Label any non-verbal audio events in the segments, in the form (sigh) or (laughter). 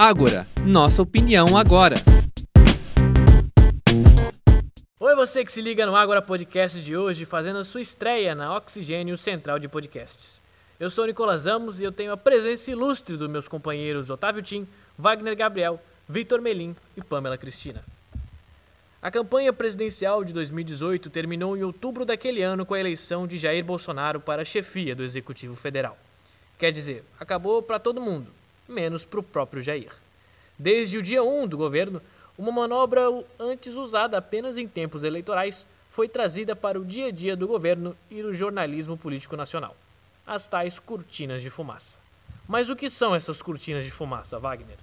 Ágora, nossa opinião agora. Oi, você que se liga no Ágora Podcast de hoje, fazendo a sua estreia na Oxigênio Central de Podcasts. Eu sou Nicolas Amos e eu tenho a presença ilustre dos meus companheiros Otávio Tim, Wagner Gabriel, Victor Melim e Pamela Cristina. A campanha presidencial de 2018 terminou em outubro daquele ano com a eleição de Jair Bolsonaro para a chefia do Executivo Federal. Quer dizer, acabou para todo mundo, menos para o próprio Jair. Desde o dia 1 do governo, uma manobra antes usada apenas em tempos eleitorais foi trazida para o dia a dia do governo e do jornalismo político nacional: as tais cortinas de fumaça. Mas o que são essas cortinas de fumaça, Wagner?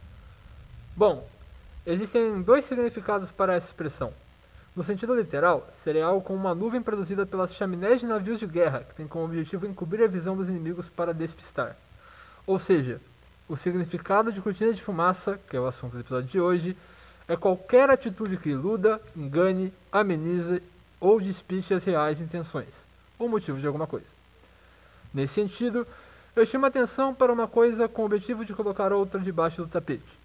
Bom, existem dois significados para essa expressão. No sentido literal, seria algo como uma nuvem produzida pelas chaminés de navios de guerra, que tem como objetivo encobrir a visão dos inimigos para despistar. Ou seja, o significado de cortina de fumaça, que é o assunto do episódio de hoje, é qualquer atitude que iluda, engane, amenize ou despiche as reais intenções, ou motivo de alguma coisa. Nesse sentido, eu chamo a atenção para uma coisa com o objetivo de colocar outra debaixo do tapete.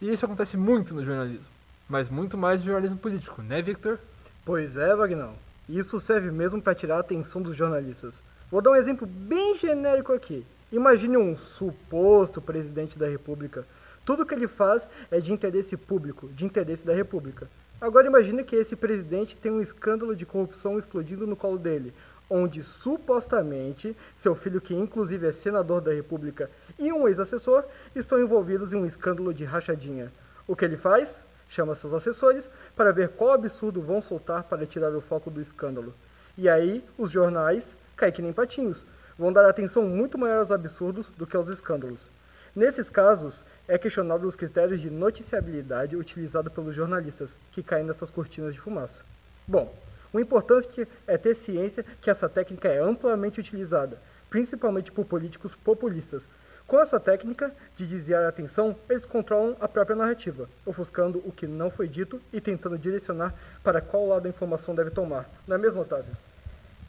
E isso acontece muito no jornalismo, mas muito mais no jornalismo político, né, Victor? Pois é, Vagnão. Isso serve mesmo para tirar a atenção dos jornalistas. Vou dar um exemplo bem genérico aqui. Imagine um suposto presidente da República. Tudo que ele faz é de interesse público, de interesse da República. Agora imagine que esse presidente tem um escândalo de corrupção explodindo no colo dele, onde supostamente seu filho, que inclusive é senador da República, e um ex-assessor estão envolvidos em um escândalo de rachadinha. O que ele faz? Chama seus assessores para ver qual absurdo vão soltar para tirar o foco do escândalo. E aí os jornais caem que nem patinhos, vão dar atenção muito maior aos absurdos do que aos escândalos. Nesses casos, é questionado os critérios de noticiabilidade utilizados pelos jornalistas, que caem nessas cortinas de fumaça. Bom, o importante é ter ciência que essa técnica é amplamente utilizada, principalmente por políticos populistas. Com essa técnica de desviar a atenção, eles controlam a própria narrativa, ofuscando o que não foi dito e tentando direcionar para qual lado a informação deve tomar. Não é mesmo, Otávio?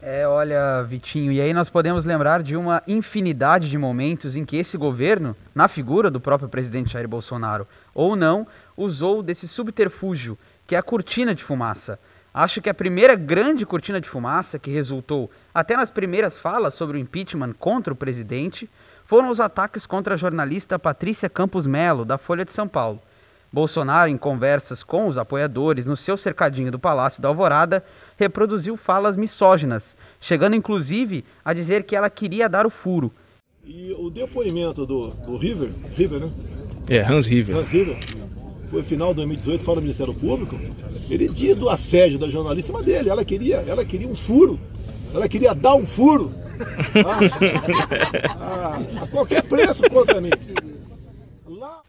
É, olha, Vitinho, e aí nós podemos lembrar de uma infinidade de momentos em que esse governo, na figura do próprio presidente Jair Bolsonaro, ou não, usou desse subterfúgio, que é a cortina de fumaça. Acho que a primeira grande cortina de fumaça que resultou até nas primeiras falas sobre o impeachment contra o presidente foram os ataques contra a jornalista Patrícia Campos Melo, da Folha de São Paulo. Bolsonaro, em conversas com os apoiadores no seu cercadinho do Palácio da Alvorada, reproduziu falas misóginas, chegando inclusive a dizer que ela queria dar o furo. E o depoimento do, do River, River, né? É, Hans River. Hans River, foi final de 2018 para o Ministério Público. Ele diz do assédio da jornalista mas dele. Ela queria, ela queria um furo. Ela queria dar um furo. a, (laughs) a, a qualquer preço contra mim.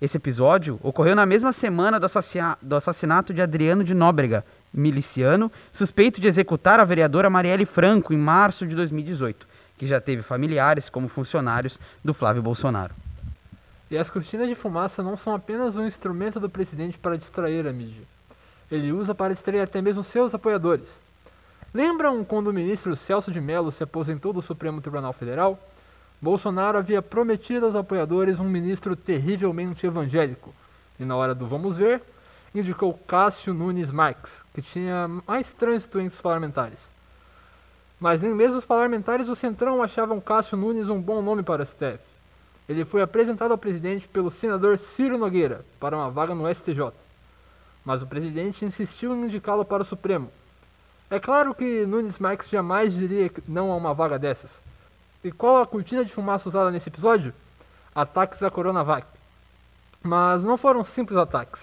Esse episódio ocorreu na mesma semana do, assassinato de Adriano de Nóbrega, miliciano, suspeito de executar a vereadora Marielle Franco em março de 2018, que já teve familiares como funcionários do Flávio Bolsonaro. E as cortinas de fumaça não são apenas um instrumento do presidente para distrair a mídia. Ele usa para distrair até mesmo seus apoiadores. Lembram quando o ministro Celso de Mello se aposentou do Supremo Tribunal Federal? Bolsonaro havia prometido aos apoiadores um ministro terrivelmente evangélico. E na hora do vamos ver, indicou Cássio Nunes Marques, que tinha mais trânsito entre os parlamentares. Mas nem mesmo os parlamentares do Centrão achavam Cássio Nunes um bom nome para o STF. Ele foi apresentado ao presidente pelo senador Ciro Nogueira para uma vaga no STJ. Mas o presidente insistiu em indicá-lo para o Supremo. É claro que Nunes Marques jamais diria não a uma vaga dessas. E qual a cortina de fumaça usada nesse episódio? Ataques à Coronavac. Mas não foram simples ataques.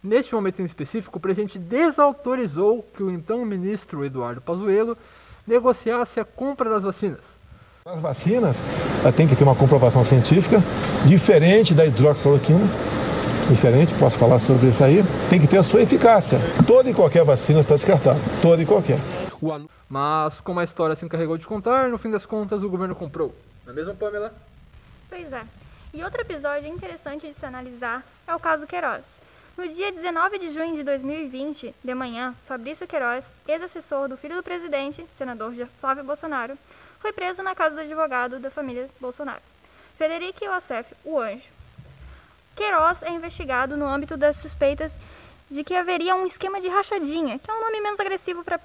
Neste momento em específico, o presidente desautorizou que o então ministro Eduardo Pazuello negociasse a compra das vacinas. As vacinas têm que ter uma comprovação científica diferente da hidroxicloroquina, diferente, posso falar sobre isso aí, tem que ter a sua eficácia. Toda e qualquer vacina está descartada, toda e qualquer. Mas, como a história se encarregou de contar, no fim das contas o governo comprou. Não é mesmo, Pamela? Pois é. E outro episódio interessante de se analisar é o caso Queiroz. No dia 19 de junho de 2020, de manhã, Fabrício Queiroz, ex-assessor do filho do presidente, senador Flávio Bolsonaro, foi preso na casa do advogado da família Bolsonaro, Frederico Iosef, o Anjo. Queiroz é investigado no âmbito das suspeitas de que haveria um esquema de rachadinha, que é um nome menos agressivo para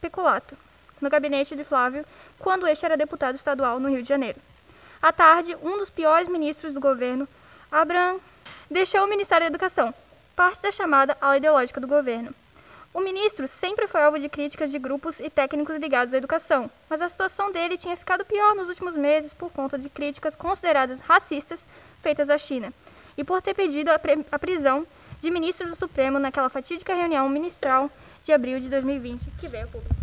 peculato, no gabinete de Flávio, quando este era deputado estadual no Rio de Janeiro. À tarde, um dos piores ministros do governo, Abraham, deixou o Ministério da Educação, parte da chamada ala ideológica do governo. O ministro sempre foi alvo de críticas de grupos e técnicos ligados à educação, mas a situação dele tinha ficado pior nos últimos meses por conta de críticas consideradas racistas feitas à China e por ter pedido a, a prisão de ministros do Supremo naquela fatídica reunião ministral de abril de 2020 que veio a público.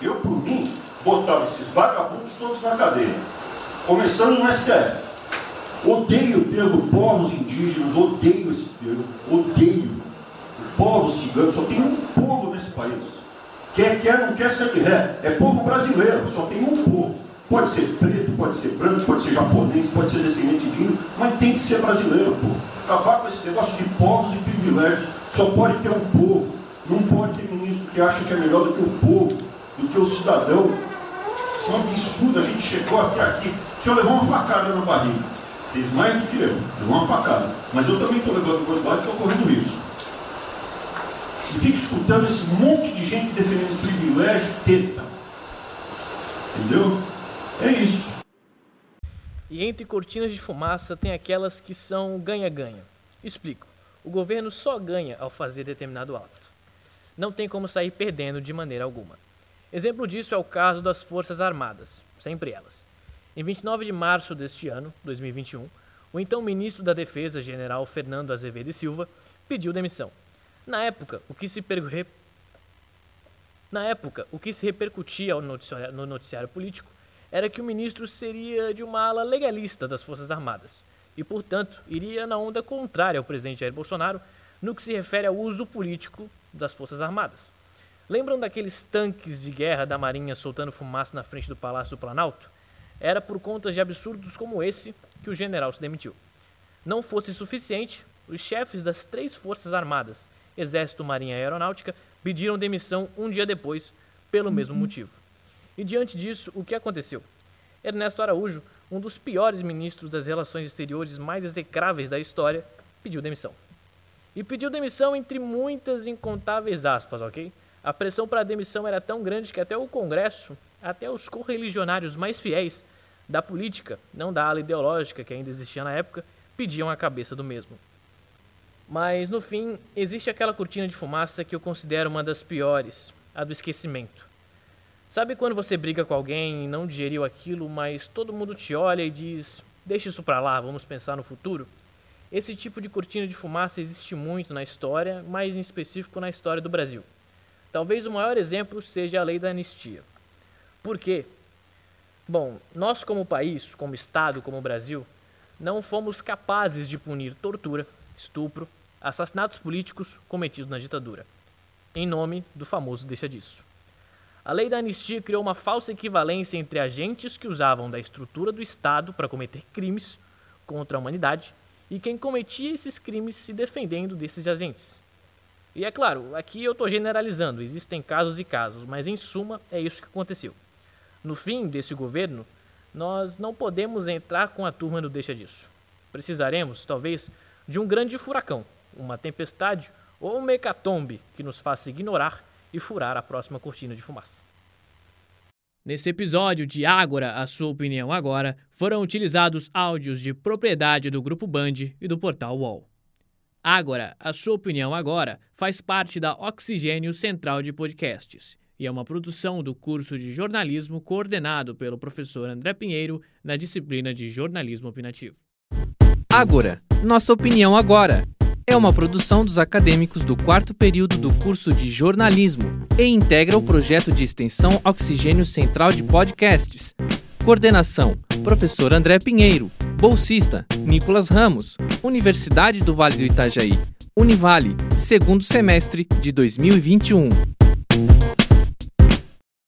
Eu, por mim, botava esses vagabundos todos na cadeia, começando no STF. Odeio o termo povos indígenas, odeio esse termo, odeio povo cigano, só tem um povo nesse país. Quer quer, não quer ser que ré. É povo brasileiro, só tem um povo. Pode ser preto, pode ser branco, pode ser japonês, pode ser descendente de índio, mas tem que ser brasileiro, pô. Acabar com esse negócio de povos e privilégios. Só pode ter um povo. Não pode ter ministro que acha que é melhor do que o povo, do que o cidadão. Isso é um absurdo. A gente chegou até aqui. O senhor levou uma facada na barriga. Fez mais do que eu. Levou uma facada. Mas eu também estou levando quantidade que estou correndo risco e fica escutando esse monte de gente defendendo privilégio, teta. Entendeu? É isso. E entre cortinas de fumaça tem aquelas que são ganha-ganha. Explico. O governo só ganha ao fazer determinado ato. Não tem como sair perdendo de maneira alguma. Exemplo disso é o caso das Forças Armadas, sempre elas. Em 29 de março deste ano, 2021, o então ministro da Defesa, general Fernando Azevedo e Silva, pediu demissão na época, o que se per... Na época, o que se repercutia no noticiário, no noticiário político era que o ministro seria de uma ala legalista das Forças Armadas e, portanto, iria na onda contrária ao presidente Jair Bolsonaro no que se refere ao uso político das Forças Armadas. Lembram daqueles tanques de guerra da Marinha soltando fumaça na frente do Palácio do Planalto? Era por conta de absurdos como esse que o general se demitiu. Não fosse suficiente, os chefes das três Forças Armadas Exército, Marinha e Aeronáutica pediram demissão um dia depois, pelo mesmo motivo. E diante disso, o que aconteceu? Ernesto Araújo, um dos piores ministros das relações exteriores mais execráveis da história, pediu demissão. E pediu demissão entre muitas incontáveis aspas, ok? A pressão para a demissão era tão grande que até o Congresso, até os correligionários mais fiéis da política, não da ala ideológica que ainda existia na época, pediam a cabeça do mesmo. Mas no fim, existe aquela cortina de fumaça que eu considero uma das piores, a do esquecimento. Sabe quando você briga com alguém e não digeriu aquilo, mas todo mundo te olha e diz: "Deixa isso para lá, vamos pensar no futuro"? Esse tipo de cortina de fumaça existe muito na história, mais em específico na história do Brasil. Talvez o maior exemplo seja a lei da anistia. Por quê? Bom, nós como país, como estado, como Brasil, não fomos capazes de punir tortura, estupro, assassinatos políticos cometidos na ditadura, em nome do famoso deixa disso. A lei da anistia criou uma falsa equivalência entre agentes que usavam da estrutura do Estado para cometer crimes contra a humanidade e quem cometia esses crimes se defendendo desses agentes. E é claro, aqui eu estou generalizando, existem casos e casos, mas em suma é isso que aconteceu. No fim desse governo, nós não podemos entrar com a turma do deixa disso. Precisaremos, talvez, de um grande furacão uma tempestade ou uma hecatombe que nos faça ignorar e furar a próxima cortina de fumaça. Nesse episódio de Ágora, a sua opinião agora, foram utilizados áudios de propriedade do Grupo Band e do portal UOL. Ágora, a sua opinião agora, faz parte da Oxigênio Central de Podcasts e é uma produção do curso de jornalismo coordenado pelo professor André Pinheiro na disciplina de jornalismo opinativo. Ágora, nossa opinião agora é uma produção dos acadêmicos do quarto período do curso de jornalismo e integra o projeto de extensão Oxigênio Central de Podcasts. Coordenação: Professor André Pinheiro. Bolsista: Nicolas Ramos. Universidade do Vale do Itajaí. Univale, segundo semestre de 2021.